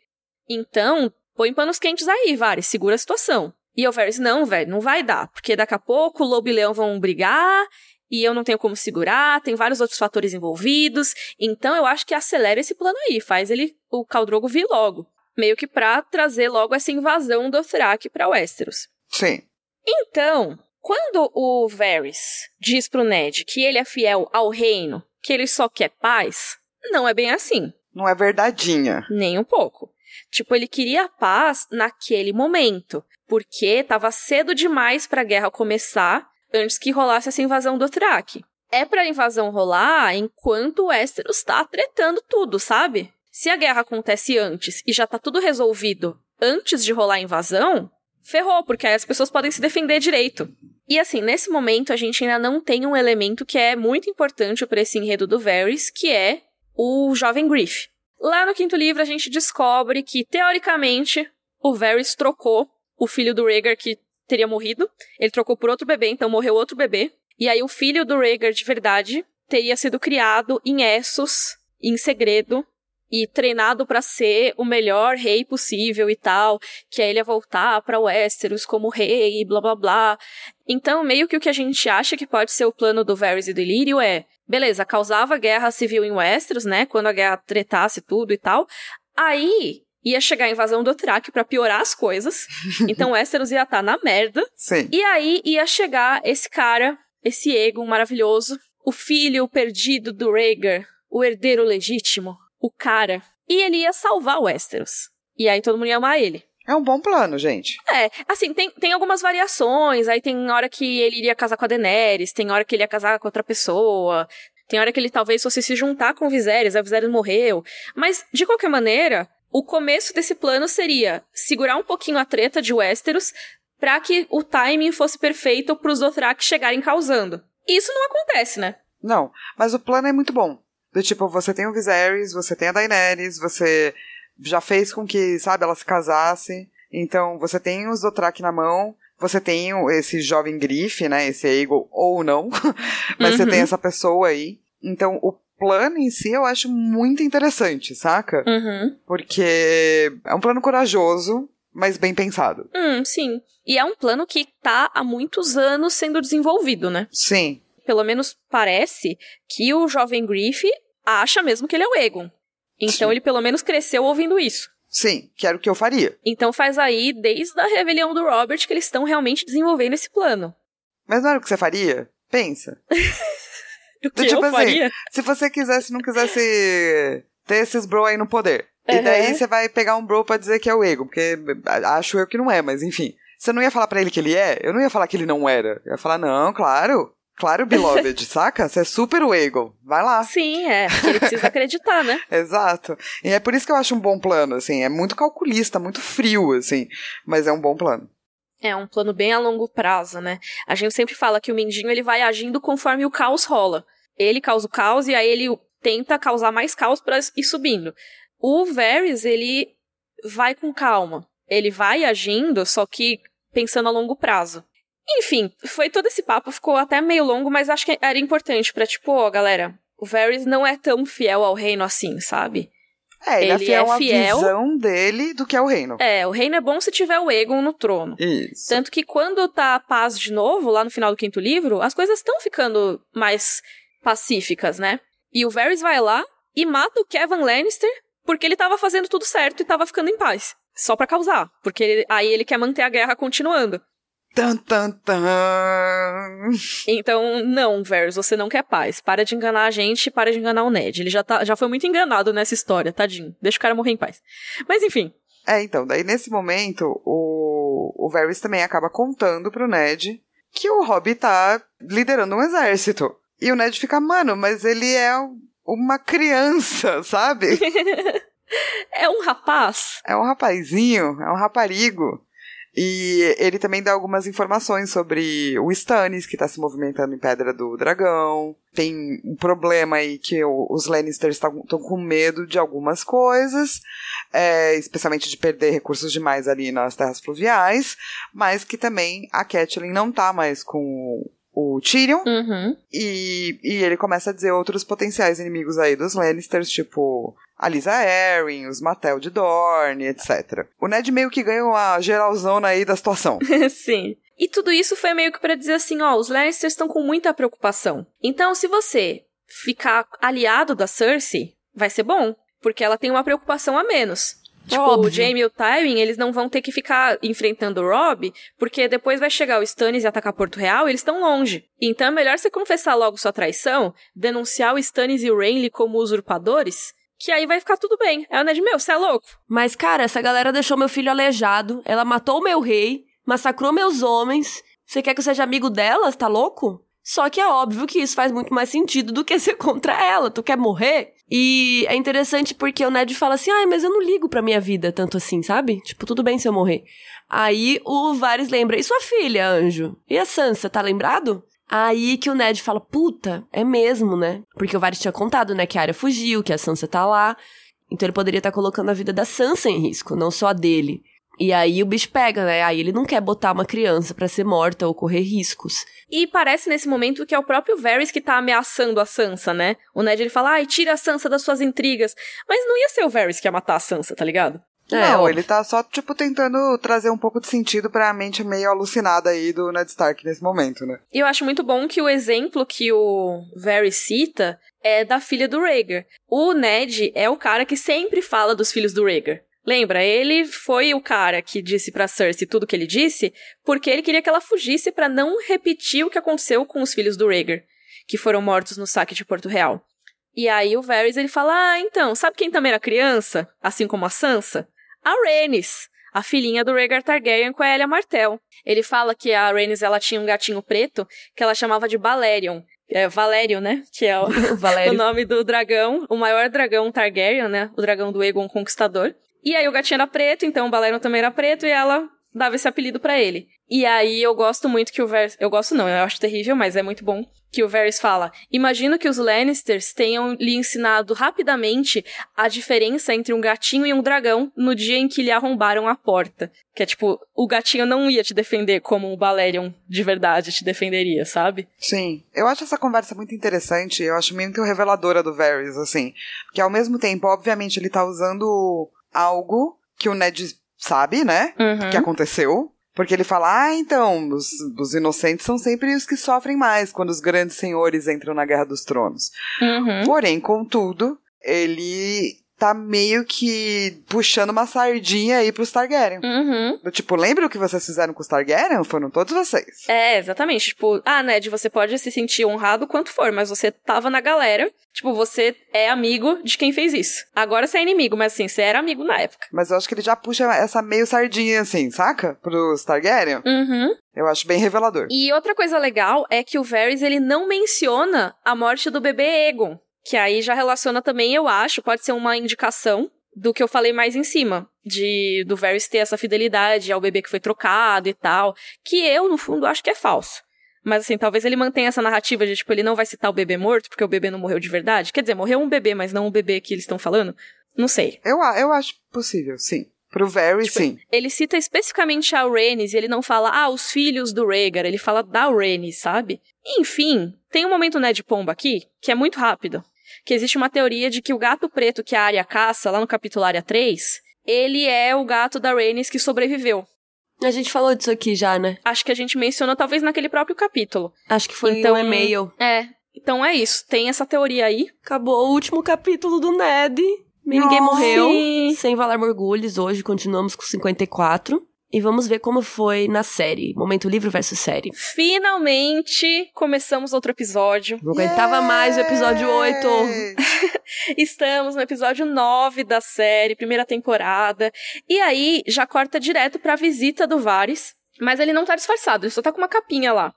Então, põe panos quentes aí, Varys, segura a situação. E o Varys, não, velho, não vai dar, porque daqui a pouco o Lobo e Leão vão brigar, e eu não tenho como segurar, tem vários outros fatores envolvidos, então eu acho que acelera esse plano aí, faz ele, o Khal Drogo vir logo. Meio que pra trazer logo essa invasão do Thrak pra Westeros. Sim. Então, quando o Varys diz pro Ned que ele é fiel ao reino, que ele só quer paz, não é bem assim. Não é verdadinha. Nem um pouco. Tipo, ele queria paz naquele momento, porque tava cedo demais pra guerra começar antes que rolasse essa invasão do Thrak. É pra invasão rolar enquanto o Westeros tá tretando tudo, sabe? Se a guerra acontece antes e já tá tudo resolvido antes de rolar a invasão, ferrou, porque aí as pessoas podem se defender direito. E assim, nesse momento a gente ainda não tem um elemento que é muito importante para esse enredo do Varys, que é o jovem Griff. Lá no quinto livro a gente descobre que, teoricamente, o Varys trocou o filho do Rhaegar que teria morrido. Ele trocou por outro bebê, então morreu outro bebê. E aí o filho do Rhaegar de verdade teria sido criado em Essos, em segredo, e treinado para ser o melhor rei possível e tal, que aí ele ia voltar para Westeros como rei e blá blá blá. Então, meio que o que a gente acha que pode ser o plano do Varys e do Ilírio é, beleza, causava guerra civil em Westeros, né, quando a guerra tretasse tudo e tal. Aí ia chegar a invasão do Thrak para piorar as coisas. Então Westeros ia estar na merda. Sim. E aí ia chegar esse cara, esse Egon maravilhoso, o filho perdido do Rhaegar, o herdeiro legítimo, o cara. E ele ia salvar o Westeros. E aí todo mundo ia amar ele. É um bom plano, gente. É, assim, tem, tem algumas variações. Aí tem hora que ele iria casar com a Daenerys, tem hora que ele ia casar com outra pessoa, tem hora que ele talvez fosse se juntar com o Viserys, aí o Viserys morreu. Mas, de qualquer maneira, o começo desse plano seria segurar um pouquinho a treta de Westeros para que o timing fosse perfeito pros Dothraki chegarem causando. E isso não acontece, né? Não, mas o plano é muito bom. Do tipo, você tem o Viserys, você tem a Daenerys, você já fez com que, sabe, ela se casasse. Então, você tem os Dothraki na mão, você tem esse jovem grife, né, esse Aegon, ou não, mas uhum. você tem essa pessoa aí. Então, o plano em si eu acho muito interessante, saca? Uhum. Porque é um plano corajoso, mas bem pensado. Hum, sim. E é um plano que tá há muitos anos sendo desenvolvido, né? Sim. Pelo menos parece que o jovem Griff acha mesmo que ele é o Egon. Então Sim. ele pelo menos cresceu ouvindo isso. Sim, que era o que eu faria. Então faz aí, desde a rebelião do Robert, que eles estão realmente desenvolvendo esse plano. Mas não era o que você faria? Pensa. o que tipo eu assim, faria? Se você quisesse, não quisesse ter esses bro aí no poder. Uhum. E daí você vai pegar um bro pra dizer que é o Ego, porque acho eu que não é, mas enfim. Você não ia falar para ele que ele é? Eu não ia falar que ele não era. Eu ia falar, não, claro. Claro, Beloved, saca? Você é super o Eagle. Vai lá. Sim, é. Ele precisa acreditar, né? Exato. E é por isso que eu acho um bom plano, assim. É muito calculista, muito frio, assim. Mas é um bom plano. É um plano bem a longo prazo, né? A gente sempre fala que o Mindinho ele vai agindo conforme o caos rola. Ele causa o caos e aí ele tenta causar mais caos para ir subindo. O Varys, ele vai com calma. Ele vai agindo, só que pensando a longo prazo. Enfim, foi todo esse papo, ficou até meio longo, mas acho que era importante pra, tipo, ó, galera, o Varys não é tão fiel ao reino assim, sabe? É, ele, é ele é fiel, é fiel à visão dele do que é o reino. É, o reino é bom se tiver o Egon no trono. Isso. Tanto que quando tá a paz de novo, lá no final do quinto livro, as coisas estão ficando mais pacíficas, né? E o Varys vai lá e mata o Kevin Lannister porque ele tava fazendo tudo certo e tava ficando em paz. Só para causar. Porque ele, aí ele quer manter a guerra continuando. Tan, tan, tan. Então, não, Varys, você não quer paz. Para de enganar a gente para de enganar o Ned. Ele já, tá, já foi muito enganado nessa história, tadinho. Deixa o cara morrer em paz. Mas enfim. É, então, daí nesse momento, o, o Varys também acaba contando pro Ned que o Hobby tá liderando um exército. E o Ned fica, mano, mas ele é uma criança, sabe? é um rapaz. É um rapazinho, é um raparigo. E ele também dá algumas informações sobre o Stannis, que está se movimentando em Pedra do Dragão. Tem um problema aí que os Lannisters estão com medo de algumas coisas, é, especialmente de perder recursos demais ali nas terras fluviais, mas que também a Catelyn não tá mais com o Tyrion. Uhum. E, e ele começa a dizer outros potenciais inimigos aí dos Lannisters, tipo a Lisa Arryn, os Mattel de Dorne, etc. O Ned meio que ganha uma geralzona aí da situação. Sim. E tudo isso foi meio que para dizer assim, ó, os Lannisters estão com muita preocupação. Então, se você ficar aliado da Cersei, vai ser bom, porque ela tem uma preocupação a menos. Tipo, Óbvio. o Jaime e o Tywin, eles não vão ter que ficar enfrentando o Robb, porque depois vai chegar o Stannis e atacar Porto Real e eles estão longe. Então é melhor você confessar logo sua traição, denunciar o Stannis e o Renly como usurpadores, que aí vai ficar tudo bem. É o Ned, meu, você é louco. Mas, cara, essa galera deixou meu filho aleijado, ela matou o meu rei, massacrou meus homens. Você quer que eu seja amigo delas? Tá louco? Só que é óbvio que isso faz muito mais sentido do que ser contra ela. Tu quer morrer? E é interessante porque o Ned fala assim: ai, mas eu não ligo pra minha vida tanto assim, sabe? Tipo, tudo bem se eu morrer. Aí o Varys lembra: e sua filha, anjo? E a Sansa, tá lembrado? Aí que o Ned fala, puta, é mesmo, né? Porque o Varys tinha contado, né, que a Arya fugiu, que a Sansa tá lá. Então ele poderia estar tá colocando a vida da Sansa em risco, não só a dele. E aí o bicho pega, né? Aí ele não quer botar uma criança para ser morta ou correr riscos. E parece nesse momento que é o próprio Varys que tá ameaçando a Sansa, né? O Ned ele fala: "Ai, tira a Sansa das suas intrigas". Mas não ia ser o Varys que ia matar a Sansa, tá ligado? É, não, ele tá só, tipo, tentando trazer um pouco de sentido pra mente meio alucinada aí do Ned Stark nesse momento, né? E eu acho muito bom que o exemplo que o Varys cita é da filha do Rhaegar. O Ned é o cara que sempre fala dos filhos do Rhaegar. Lembra, ele foi o cara que disse para Cersei tudo que ele disse, porque ele queria que ela fugisse para não repetir o que aconteceu com os filhos do Rhaegar, que foram mortos no saque de Porto Real. E aí o Varys ele fala: "Ah, então, sabe quem também era criança, assim como a Sansa? A Rhaenys. a filhinha do Rhaegar Targaryen com a Elia Martell. Ele fala que a Rhaenys ela tinha um gatinho preto que ela chamava de Balerion. É Valério, né? Que é o, o nome do dragão, o maior dragão Targaryen, né? O dragão do Aegon Conquistador. E aí o gatinho era preto, então o Balerion também era preto e ela dava esse apelido para ele. E aí eu gosto muito que o Varys, eu gosto não, eu acho terrível, mas é muito bom que o Varys fala: "Imagino que os Lannisters tenham lhe ensinado rapidamente a diferença entre um gatinho e um dragão no dia em que lhe arrombaram a porta". Que é tipo, o gatinho não ia te defender como o Balerion de verdade te defenderia, sabe? Sim. Eu acho essa conversa muito interessante, eu acho muito reveladora do Varys, assim, que ao mesmo tempo, obviamente, ele tá usando algo que o Ned sabe, né? Uhum. Que aconteceu. Porque ele fala, ah, então, os, os, inocentes são sempre os que sofrem mais quando os grandes senhores entram na Guerra dos Tronos. Uhum. Porém, contudo, ele tá meio que puxando uma sardinha aí pros Targaryen. Uhum. Tipo, lembra o que vocês fizeram com os Targaryen? Foram todos vocês. É, exatamente. Tipo, ah, Ned, você pode se sentir honrado quanto for, mas você tava na galera. Tipo, você é amigo de quem fez isso. Agora você é inimigo, mas assim, você era amigo na época. Mas eu acho que ele já puxa essa meio sardinha, assim, saca? Pros Targaryen. Uhum. Eu acho bem revelador. E outra coisa legal é que o Varys, ele não menciona a morte do bebê Egon. Que aí já relaciona também, eu acho, pode ser uma indicação do que eu falei mais em cima, de do Varys ter essa fidelidade ao bebê que foi trocado e tal, que eu, no fundo, acho que é falso. Mas assim, talvez ele mantenha essa narrativa de, tipo, ele não vai citar o bebê morto, porque o bebê não morreu de verdade. Quer dizer, morreu um bebê, mas não o bebê que eles estão falando. Não sei. Eu, eu acho possível, sim. Pro Varys, tipo, sim. Ele cita especificamente a Rhaenys e ele não fala, ah, os filhos do Rhaegar. Ele fala da Rhaenys, sabe? Enfim, tem um momento Ned Pomba aqui, que é muito rápido que existe uma teoria de que o gato preto que a Arya caça, lá no capítulo Arya 3, ele é o gato da Rhaenys que sobreviveu. A gente falou disso aqui já, né? Acho que a gente mencionou talvez naquele próprio capítulo. Acho que foi então, um e-mail. É. Então é isso. Tem essa teoria aí. Acabou o último capítulo do Ned. Ninguém morreu. Sem Valar Morgulhos. Hoje continuamos com 54. E vamos ver como foi na série. Momento livro versus série. Finalmente começamos outro episódio. Não aguentava mais o episódio 8. Estamos no episódio 9 da série, primeira temporada. E aí já corta direto pra visita do Varys. Mas ele não tá disfarçado, ele só tá com uma capinha lá.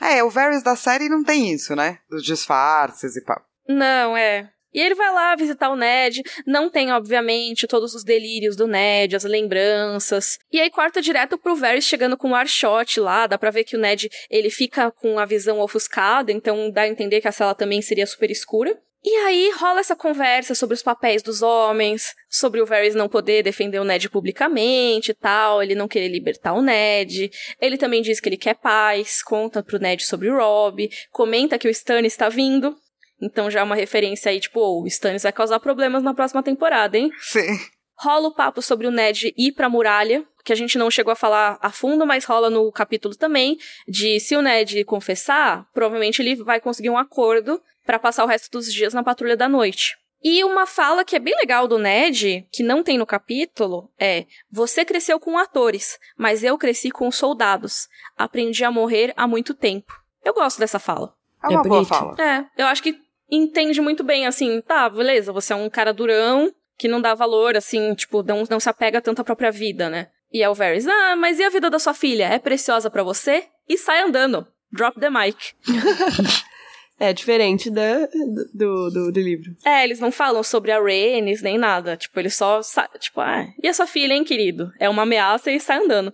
É, o Varys da série não tem isso, né? Dos disfarces e pá. Não, é. E ele vai lá visitar o Ned. Não tem, obviamente, todos os delírios do Ned, as lembranças. E aí corta direto pro Varys chegando com o um Arshot lá. Dá pra ver que o Ned, ele fica com a visão ofuscada, então dá a entender que a sala também seria super escura. E aí rola essa conversa sobre os papéis dos homens, sobre o Varys não poder defender o Ned publicamente e tal, ele não querer libertar o Ned. Ele também diz que ele quer paz, conta pro Ned sobre o Robb, comenta que o Stannis está vindo, então já é uma referência aí, tipo, oh, o Stannis vai causar problemas na próxima temporada, hein? Sim. Rola o papo sobre o Ned ir pra muralha, que a gente não chegou a falar a fundo, mas rola no capítulo também, de se o Ned confessar, provavelmente ele vai conseguir um acordo para passar o resto dos dias na patrulha da noite. E uma fala que é bem legal do Ned, que não tem no capítulo, é: Você cresceu com atores, mas eu cresci com soldados. Aprendi a morrer há muito tempo. Eu gosto dessa fala. É uma é boa fala. É, eu acho que entende muito bem, assim, tá, beleza, você é um cara durão que não dá valor, assim, tipo, não, não se apega tanto à própria vida, né? E é o Varys, ah, mas e a vida da sua filha? É preciosa para você? E sai andando. Drop the mic. é diferente da, do, do, do, livro. É, eles não falam sobre a Rhaenys nem nada. Tipo, eles só, tipo, ah, e a sua filha, hein, querido? É uma ameaça e sai andando.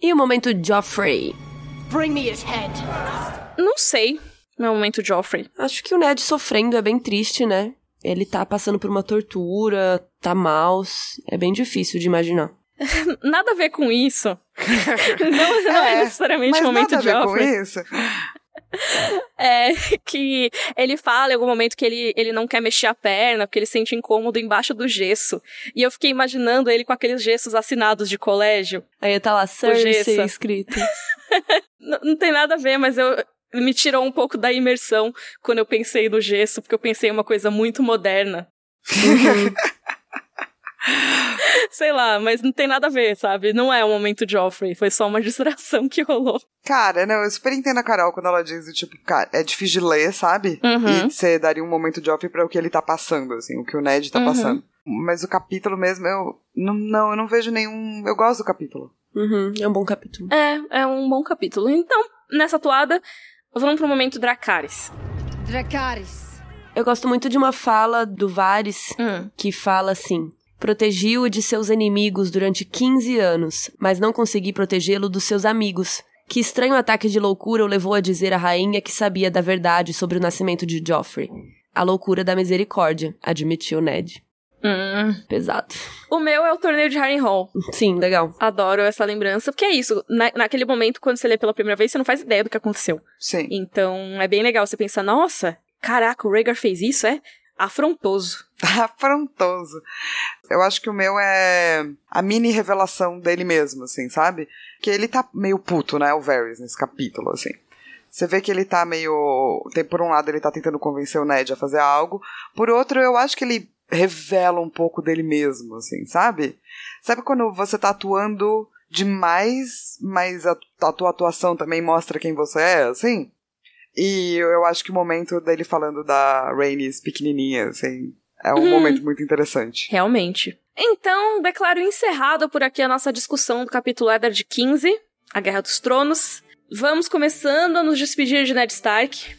E o momento Joffrey? Bring me his head. Não sei meu momento Joffrey. Acho que o Ned sofrendo é bem triste, né? Ele tá passando por uma tortura, tá mal, é bem difícil de imaginar. nada a ver com isso. não, não é, é, necessariamente o momento nada Joffrey. A ver com isso. É que ele fala em algum momento que ele, ele não quer mexer a perna, porque ele sente incômodo embaixo do gesso. E eu fiquei imaginando ele com aqueles gessos assinados de colégio. Aí tá lá, Cersei escrito. não, não tem nada a ver, mas eu, me tirou um pouco da imersão quando eu pensei no gesso, porque eu pensei em uma coisa muito moderna. Uhum. Sei lá, mas não tem nada a ver, sabe? Não é o momento Joffrey, foi só uma distração que rolou. Cara, não, eu super entendo a Carol quando ela diz, tipo, cara, é difícil de ler, sabe? Uhum. E você daria um momento Joffrey pra o que ele tá passando, assim, o que o Ned tá uhum. passando. Mas o capítulo mesmo, eu não, não, eu não vejo nenhum. Eu gosto do capítulo. Uhum, é um bom capítulo. É, é um bom capítulo. Então, nessa toada, vamos pro momento Dracarys. Dracarys. Eu gosto muito de uma fala do Varys Hum. que fala assim: Protegiu-o de seus inimigos durante 15 anos, mas não consegui protegê-lo dos seus amigos. Que estranho ataque de loucura o levou a dizer à rainha que sabia da verdade sobre o nascimento de Joffrey. A loucura da misericórdia, admitiu Ned. Hum. Pesado. O meu é o torneio de Harry Hall. Sim, legal. Adoro essa lembrança, porque é isso. Na, naquele momento, quando você lê pela primeira vez, você não faz ideia do que aconteceu. Sim. Então, é bem legal você pensar, nossa, caraca, o Rhaegar fez isso, é? Afrontoso. Afrontoso. Eu acho que o meu é a mini revelação dele mesmo, assim, sabe? Que ele tá meio puto, né, o Varys, nesse capítulo, assim. Você vê que ele tá meio. Tem, por um lado, ele tá tentando convencer o Ned a fazer algo. Por outro, eu acho que ele revela um pouco dele mesmo, assim, sabe? Sabe quando você tá atuando demais, mas a, a tua atuação também mostra quem você é, assim? E eu acho que o momento dele falando da Rhaenys pequenininha, assim, é um Uhum. momento muito interessante. Realmente. Então, declaro encerrado por aqui a nossa discussão do capítulo Eddard 15, A Guerra dos Tronos. Vamos começando a nos despedir de Ned Stark.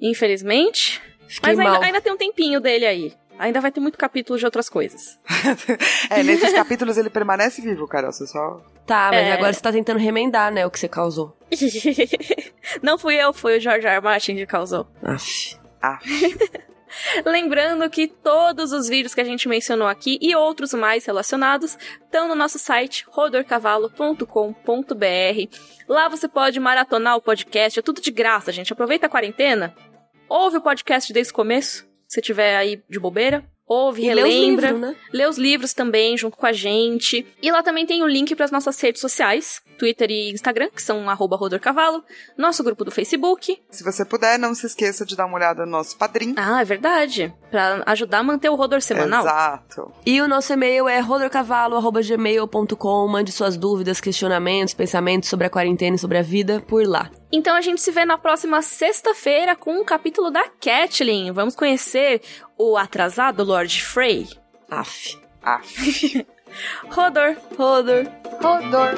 Infelizmente. Fiquei Mas ainda, ainda tem um tempinho dele aí. Ainda vai ter muito capítulo de outras coisas. É, nesses capítulos ele permanece vivo, cara. Você só. Tá, mas É. agora você tá tentando remendar, né, o que você causou. Não fui eu, foi o George R. R. Martin que causou. Aff. Ah, Lembrando que todos os vídeos que a gente mencionou aqui e outros mais relacionados estão no nosso site rodorcavalo.com.br. Lá você pode maratonar o podcast, é tudo de graça, gente. Aproveita a quarentena, ouve o podcast desde o começo, se tiver aí de bobeira. Ouve, E lê os relembra. livros, né? Lê os livros também, junto com a gente. E lá também tem o link para as nossas redes sociais, Twitter e Instagram, que são arroba rodorcavalo, nosso grupo do Facebook. se você puder, não se esqueça de dar uma olhada no nosso padrinho. Ah, é verdade. Para ajudar a manter o Rodor semanal. Exato. E o nosso e-mail é rodorcavalo.gmail.com. Mande suas dúvidas, questionamentos, pensamentos sobre a quarentena e sobre a vida por lá. Então a gente se vê na próxima sexta-feira com um capítulo da Catlin. Vamos conhecer o atrasado Lord Frey. Af, af. Rodor, Rodor, Rodor.